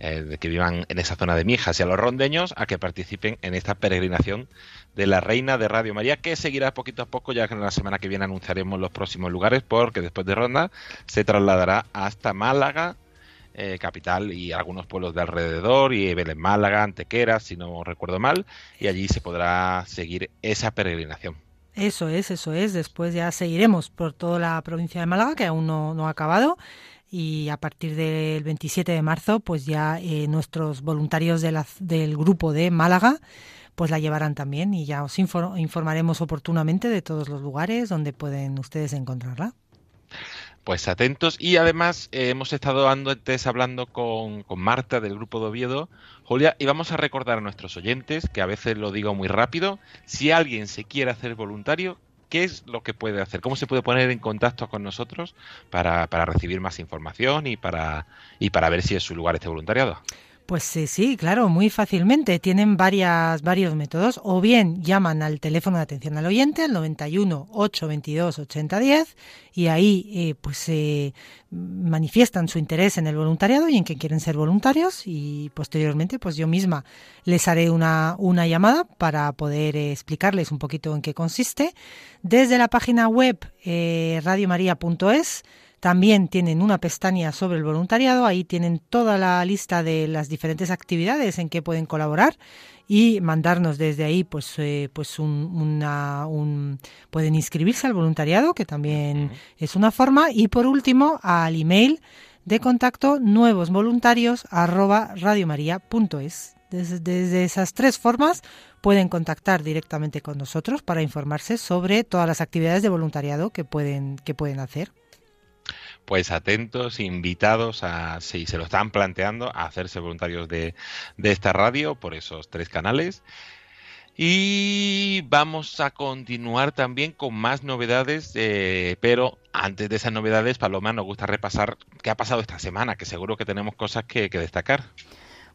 Speaker 1: eh, que vivan en esa zona de Mijas y a los rondeños a que participen en esta peregrinación de la Reina de Radio María, que seguirá poquito a poco, ya que en la semana que viene anunciaremos los próximos lugares, porque después de Ronda se trasladará hasta Málaga, eh, capital y algunos pueblos de alrededor, y Belén Málaga, Antequera, si no recuerdo mal, y allí se podrá seguir esa peregrinación.
Speaker 7: Eso es, eso es. Después ya seguiremos por toda la provincia de Málaga, que aún no, ha acabado. Y a partir del 27 de marzo, pues ya eh, nuestros voluntarios de del grupo de Málaga, pues la llevarán también y ya os informaremos oportunamente de todos los lugares donde pueden ustedes encontrarla
Speaker 1: pues atentos. Y además eh, hemos estado antes hablando con, con, Marta del grupo de Oviedo, Julia, y vamos a recordar a nuestros oyentes, que a veces lo digo muy rápido, si alguien se quiere hacer voluntario, ¿qué es lo que puede hacer? ¿Cómo se puede poner en contacto con nosotros para, para recibir más información y para, y para ver si es su lugar este voluntariado?
Speaker 7: Pues sí, sí, claro, muy fácilmente. Tienen varias, varios métodos. O bien llaman al teléfono de atención al oyente, al 91 822 8010, y ahí eh, pues eh, manifiestan su interés en el voluntariado y en que quieren ser voluntarios. Y posteriormente, pues yo misma les haré una, una llamada para poder eh, explicarles un poquito en qué consiste. Desde la página web eh, radiomaria.es también tienen una pestaña sobre el voluntariado, ahí tienen toda la lista de las diferentes actividades en que pueden colaborar y mandarnos desde ahí pues eh, pues un, una, un, pueden inscribirse al voluntariado que también es una forma. Y por último al email de contacto nuevosvoluntarios arroba radiomaria.es desde, desde esas tres formas pueden contactar directamente con nosotros para informarse sobre todas las actividades de voluntariado que pueden que pueden hacer
Speaker 1: pues atentos, invitados a, si se lo están planteando, a hacerse voluntarios de, esta radio por esos tres canales. Y vamos a continuar también con más novedades, eh, pero antes de esas novedades, Paloma, nos gusta repasar qué ha pasado esta semana, que seguro que tenemos cosas que destacar.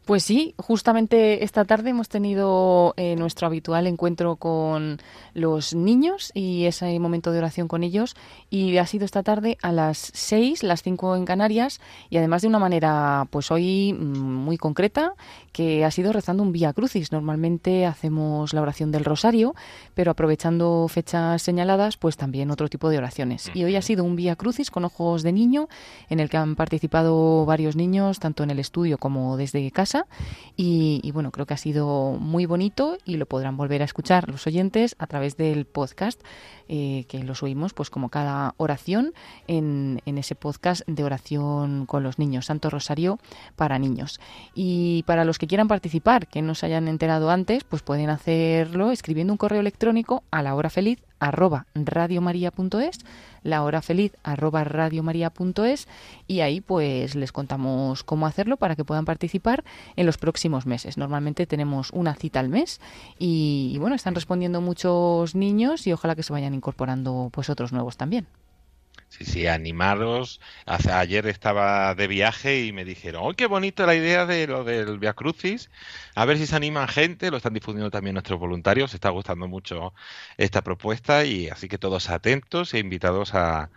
Speaker 9: Pues sí, justamente esta tarde hemos tenido eh, nuestro habitual encuentro con los niños y ese momento de oración con ellos. Y ha sido esta tarde a las seis, las cinco en Canarias y además de una manera pues hoy mm, muy concreta que ha sido rezando un Vía Crucis. Normalmente hacemos la oración del Rosario, pero aprovechando fechas señaladas pues también otro tipo de oraciones. Y hoy ha sido un Vía Crucis con ojos de niño en el que han participado varios niños tanto en el estudio como desde casa y, bueno, creo que ha sido muy bonito y lo podrán volver a escuchar los oyentes a través del podcast eh, que los oímos pues como cada oración en, en ese podcast de oración con los niños, Santo Rosario para niños. Y para los que quieran participar, que no se hayan enterado antes, pues pueden hacerlo escribiendo un correo electrónico a la hora feliz radiomaria.es, la hora feliz y ahí pues les contamos cómo hacerlo para que puedan participar en los próximos meses. Normalmente tenemos una cita al mes y, y bueno, están respondiendo muchos niños y ojalá que se vayan incorporando pues otros nuevos también.
Speaker 1: Sí, sí, animaros. Ayer estaba de viaje y me dijeron, ¡oh, qué bonita la idea de lo del Via Crucis! A ver si se animan gente, lo están difundiendo también nuestros voluntarios, está gustando mucho esta propuesta y así que todos atentos e invitados a,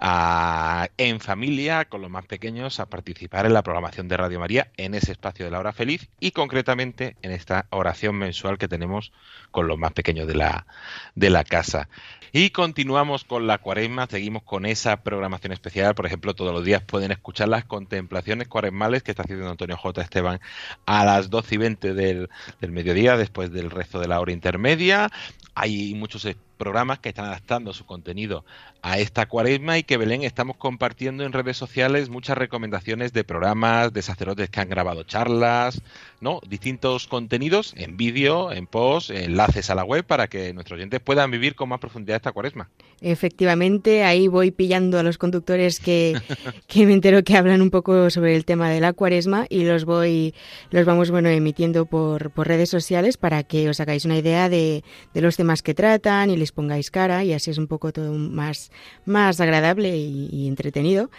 Speaker 1: en familia con los más pequeños a participar en la programación de Radio María en ese espacio de la hora feliz y concretamente en esta oración mensual que tenemos con los más pequeños de la, de la casa. Y continuamos con la cuaresma, seguimos con esa programación especial. Por ejemplo, todos los días pueden escuchar las contemplaciones cuaresmales que está haciendo Antonio J. Esteban a las 12 y 20 del, del mediodía, después del resto de la hora intermedia. Hay muchos programas que están adaptando su contenido a esta cuaresma y que Belén estamos compartiendo en redes sociales muchas recomendaciones de programas, de sacerdotes que han grabado charlas, ¿no? Distintos contenidos en vídeo, en post, enlaces a la web para que nuestros oyentes puedan vivir con más profundidad esta cuaresma.
Speaker 8: Efectivamente, ahí voy pillando a los conductores que, que me entero que hablan un poco sobre el tema de la cuaresma y los voy, los vamos bueno emitiendo por, por redes sociales para que os hagáis una idea de, de los temas que tratan y les les pongáis cara y así es un poco todo más, más agradable y, entretenido.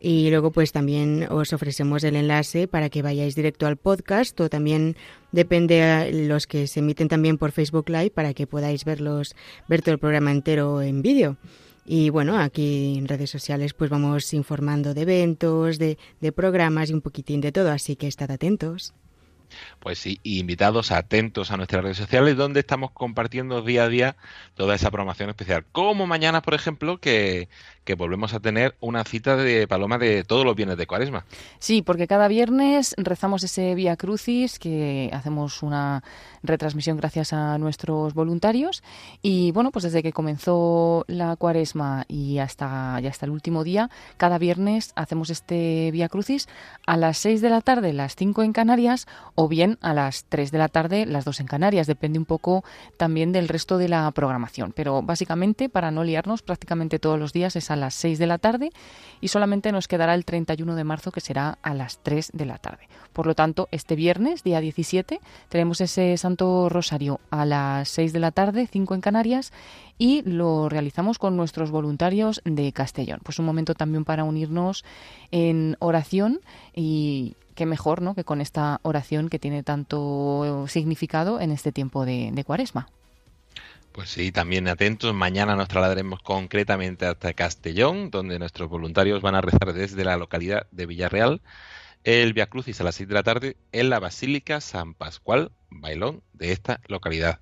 Speaker 8: Y luego pues también os ofrecemos el enlace para que vayáis directo al podcast o también depende de los que se emiten también por Facebook Live para que podáis verlos, ver todo el programa entero en vídeo. Y bueno, aquí en redes sociales pues vamos informando de eventos, de, de programas y un poquitín de todo, así que estad atentos.
Speaker 1: Pues sí, invitados atentos a nuestras redes sociales donde estamos compartiendo día a día toda esa programación especial. Como mañana, por ejemplo, que, que volvemos a tener una cita de Paloma de todos los viernes de Cuaresma.
Speaker 9: Sí, porque cada viernes rezamos ese Vía Crucis, que hacemos una retransmisión gracias a nuestros voluntarios. Y bueno, pues desde que comenzó la Cuaresma y hasta, ya hasta el último día, cada viernes hacemos este Vía Crucis a las 6 de la tarde, las 5 en Canarias, o bien a las 3 de la tarde, las 2 en Canarias. Depende un poco también del resto de la programación. Pero básicamente, para no liarnos, prácticamente todos los días es a las 6 de la tarde y solamente nos quedará el 31 de marzo que será a las 3 de la tarde. Por lo tanto, este viernes, día 17, tenemos ese Santo Rosario a las 6 de la tarde, 5 en Canarias, y lo realizamos con nuestros voluntarios de Castellón. Pues un momento también para unirnos en oración y qué mejor ¿no? que con esta oración que tiene tanto significado en este tiempo de, de cuaresma.
Speaker 1: Pues sí, también atentos. Mañana nos trasladaremos concretamente hasta Castellón, donde nuestros voluntarios van a rezar desde la localidad de Villarreal el Via Crucis a las 6 de la tarde en la Basílica San Pascual Bailón de esta localidad.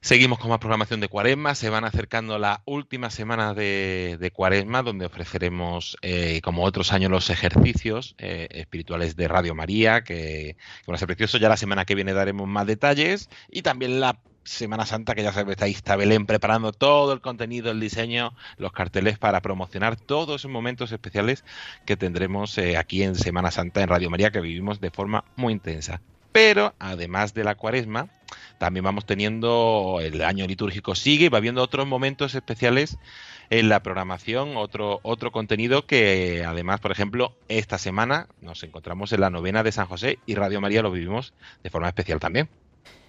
Speaker 1: Seguimos con más programación de Cuaresma. Se van acercando las últimas semanas de, Cuaresma, donde ofreceremos, eh, como otros años, los ejercicios eh, espirituales de Radio María, que, que van a ser preciosos. Ya la semana que viene daremos más detalles y también la Semana Santa, que ya sabes, ahí está Belén preparando todo el contenido, el diseño, los carteles para promocionar todos esos momentos especiales que tendremos eh, aquí en Semana Santa en Radio María, que vivimos de forma muy intensa. Pero además de la cuaresma, también vamos teniendo el año litúrgico sigue y va habiendo otros momentos especiales en la programación, otro, otro contenido que además, por ejemplo, esta semana nos encontramos en la novena de San José y Radio María lo vivimos de forma especial también.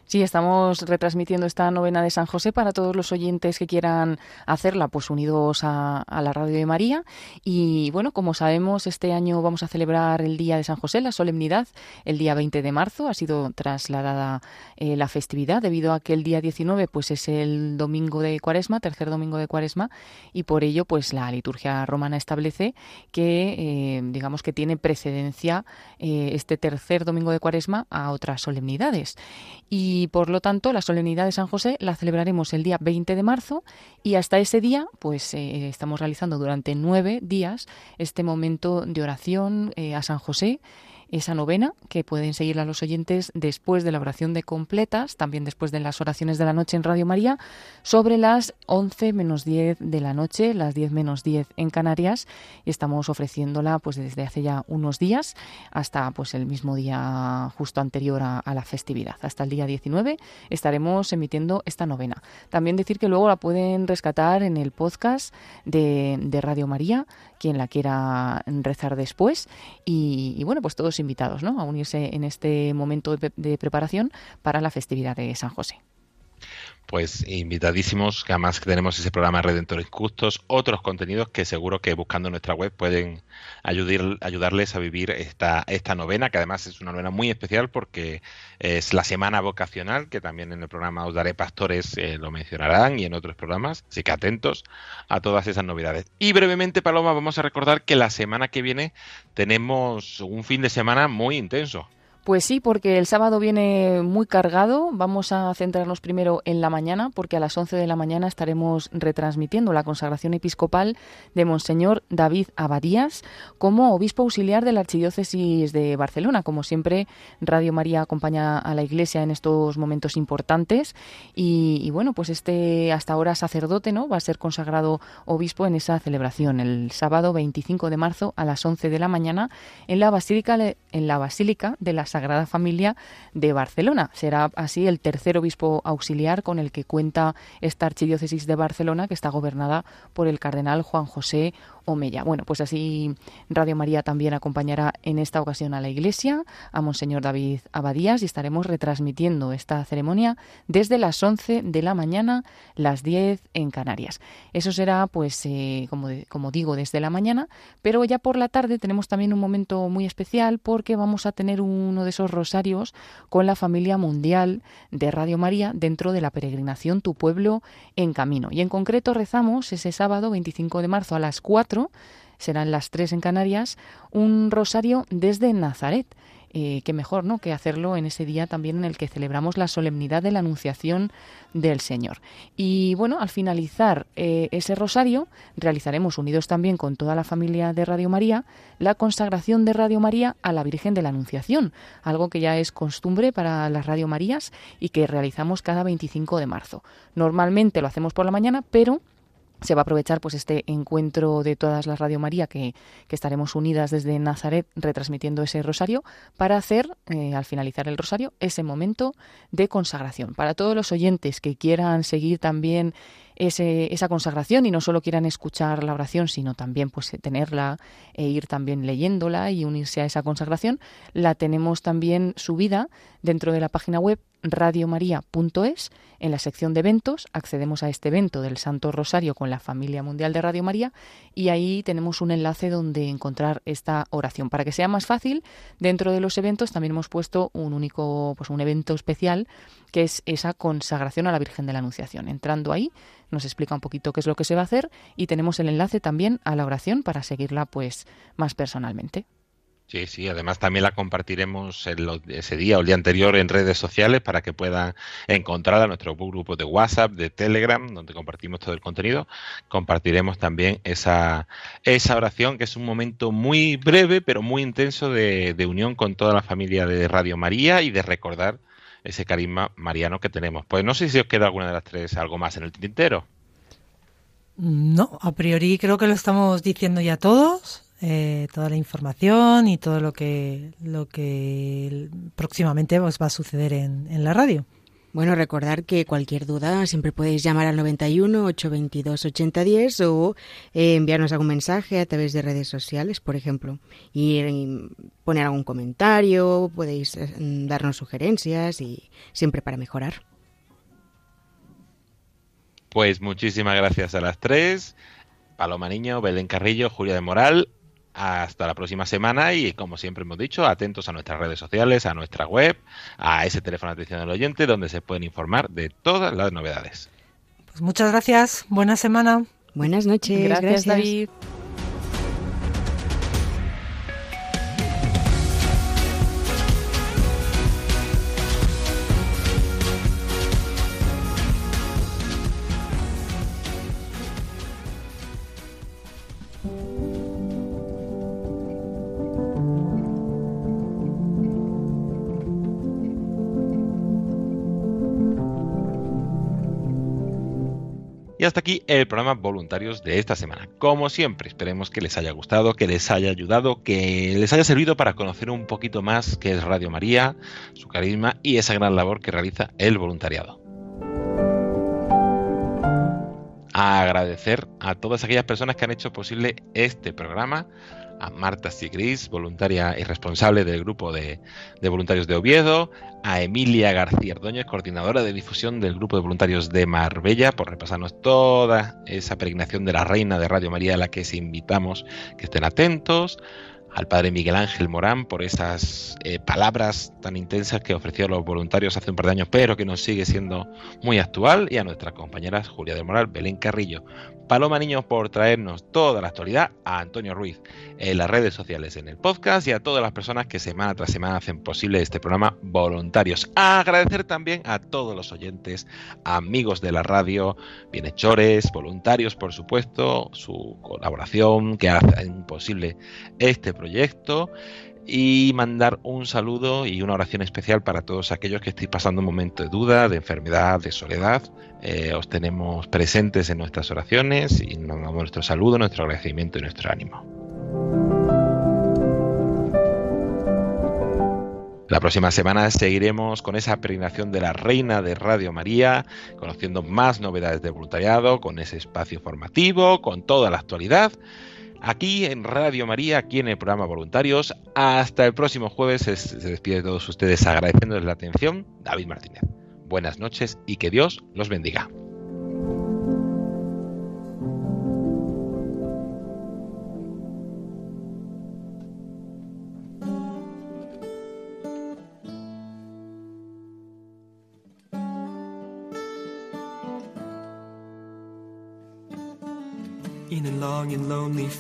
Speaker 9: Sí, estamos retransmitiendo esta novena de San José para todos los oyentes que quieran hacerla, pues unidos a, la radio de María. Y bueno, como sabemos, este año vamos a celebrar el Día de San José, la solemnidad, el día 20 de marzo. Ha sido trasladada eh, la festividad debido a que el día 19 pues es el domingo de Cuaresma, tercer domingo de Cuaresma, y por ello pues la liturgia romana establece que eh, digamos que tiene precedencia eh, este tercer domingo de Cuaresma a otras solemnidades. Y y por lo tanto la solemnidad de San José la celebraremos el día 20 de marzo y hasta ese día pues eh, estamos realizando durante nueve días este momento de oración eh, a San José esa novena, que pueden seguirla los oyentes después de la oración de completas, también después de las oraciones de la noche en Radio María, sobre las 11 menos 10 de la noche, las 10 menos 10 en Canarias, y estamos ofreciéndola pues desde hace ya unos días hasta pues el mismo día justo anterior a, la festividad, hasta el día 19 estaremos emitiendo esta novena. También decir que luego la pueden rescatar en el podcast de, de Radio María, quien la quiera rezar después, y, bueno, pues todos invitados ¿no? a unirse en este momento de preparación para la festividad de San José
Speaker 1: pues invitadísimos, que además tenemos ese programa Redentores Justos, otros contenidos que seguro que buscando nuestra web pueden ayudar, ayudarles a vivir esta, esta novena, que además es una novena muy especial porque es la semana vocacional, que también en el programa Os Daré Pastores eh, lo mencionarán y en otros programas, así que atentos a todas esas novedades. Y brevemente, Paloma, vamos a recordar que la semana que viene tenemos un fin de semana muy intenso.
Speaker 9: Pues sí, porque el sábado viene muy cargado. Vamos a centrarnos primero en la mañana, porque a las 11 de la mañana estaremos retransmitiendo la consagración episcopal de Monseñor David Abadías como obispo auxiliar de la Archidiócesis de Barcelona. Como siempre, Radio María acompaña a la Iglesia en estos momentos importantes. Y, bueno, pues este hasta ahora sacerdote no va a ser consagrado obispo en esa celebración el sábado 25 de marzo a las 11 de la mañana en la Basílica, en la Basílica de las Sagrada Familia de Barcelona. Será así el tercer obispo auxiliar con el que cuenta esta archidiócesis de Barcelona, que está gobernada por el cardenal Juan José Omeya. Bueno, pues así Radio María también acompañará en esta ocasión a la Iglesia, a Monseñor David Abadías, y estaremos retransmitiendo esta ceremonia desde las 11 de la mañana, las 10 en Canarias. Eso será, pues, eh, como, como digo, desde la mañana, pero ya por la tarde tenemos también un momento muy especial porque vamos a tener uno de esos rosarios con la familia mundial de Radio María dentro de la peregrinación Tu Pueblo en Camino. Y en concreto rezamos ese sábado 25 de marzo a las 4, serán las 3 en Canarias, un rosario desde Nazaret. Eh, qué mejor ¿no? que hacerlo en ese día también en el que celebramos la solemnidad de la Anunciación del Señor. Y bueno, al finalizar eh, ese rosario, realizaremos, unidos también con toda la familia de Radio María, la consagración de Radio María a la Virgen de la Anunciación, algo que ya es costumbre para las Radio Marías y que realizamos cada 25 de marzo. Normalmente lo hacemos por la mañana, pero se va a aprovechar pues este encuentro de todas las Radio María que, estaremos unidas desde Nazaret retransmitiendo ese rosario para hacer eh, al finalizar el rosario ese momento de consagración. Para todos los oyentes que quieran seguir también ese, esa consagración y no solo quieran escuchar la oración, sino también pues tenerla e ir también leyéndola y unirse a esa consagración, la tenemos también subida dentro de la página web radiomaria.es. En la sección de eventos accedemos a este evento del Santo Rosario con la familia mundial de Radio María y ahí tenemos un enlace donde encontrar esta oración. Para que sea más fácil, dentro de los eventos también hemos puesto un único, pues un evento especial que es esa consagración a la Virgen de la Anunciación. Entrando ahí nos explica un poquito qué es lo que se va a hacer y tenemos el enlace también a la oración para seguirla pues más personalmente.
Speaker 1: Sí, sí, además también la compartiremos ese día o el día anterior en redes sociales para que puedan encontrarla en nuestro grupo de WhatsApp, de Telegram, donde compartimos todo el contenido. Compartiremos también esa, esa oración, que es un momento muy breve, pero muy intenso de, de unión con toda la familia de Radio María y de recordar ese carisma mariano que tenemos. Pues no sé si os queda alguna de las tres algo más en el tintero.
Speaker 7: No, a priori creo que lo estamos diciendo ya todos, eh, toda la información y todo lo que, lo que próximamente os va a suceder en, en la radio.
Speaker 8: Bueno, recordar que cualquier duda siempre podéis llamar al 91 822 8010 o eh, enviarnos algún mensaje a través de redes sociales, por ejemplo, y, poner algún comentario, podéis eh, darnos sugerencias y siempre para mejorar.
Speaker 1: Pues muchísimas gracias a las tres. Paloma Niño, Belén Carrillo, Julia de Moral hasta la próxima semana y como siempre hemos dicho, atentos a nuestras redes sociales, a nuestra web, a ese teléfono de atención del oyente donde se pueden informar de todas las novedades.
Speaker 7: Pues muchas gracias, buena semana.
Speaker 8: Buenas noches.
Speaker 9: gracias. David.
Speaker 1: Y hasta aquí el programa Voluntarios de esta semana. Como siempre, esperemos que les haya gustado, que les haya ayudado, que les haya servido para conocer un poquito más qué es Radio María, su carisma y esa gran labor que realiza el voluntariado. Agradecer a todas aquellas personas que han hecho posible este programa, a Marta Sigris, voluntaria y responsable del grupo de, voluntarios de Oviedo, a Emilia García Ordóñez, coordinadora de difusión del grupo de voluntarios de Marbella, por repasarnos toda esa peregrinación de la Reina de Radio María a la que os invitamos que estén atentos, al padre Miguel Ángel Morán por esas eh, palabras tan intensas que ofreció a los voluntarios hace un par de años, pero que nos sigue siendo muy actual, y a nuestras compañeras Julia de Moral, Belén Carrillo, Paloma Niños por traernos toda la actualidad, a Antonio Ruiz en las redes sociales, en el podcast y a todas las personas que semana tras semana hacen posible este programa voluntarios. agradecer también a todos los oyentes, amigos de la radio, bienhechores, voluntarios, por supuesto, su colaboración que hacen posible este proyecto y mandar un saludo y una oración especial para todos aquellos que estéis pasando un momento de duda, de enfermedad, de soledad. Eh, os tenemos presentes en nuestras oraciones y nos damos nuestro saludo, nuestro agradecimiento y nuestro ánimo. La próxima semana seguiremos con esa peregrinación de la Reina de Radio María, conociendo más novedades de voluntariado, con ese espacio formativo, con toda la actualidad aquí en Radio María, aquí en el programa Voluntarios. Hasta el próximo jueves. Se, despide de todos ustedes agradeciéndoles la atención. David Martínez. Buenas noches y que Dios los bendiga.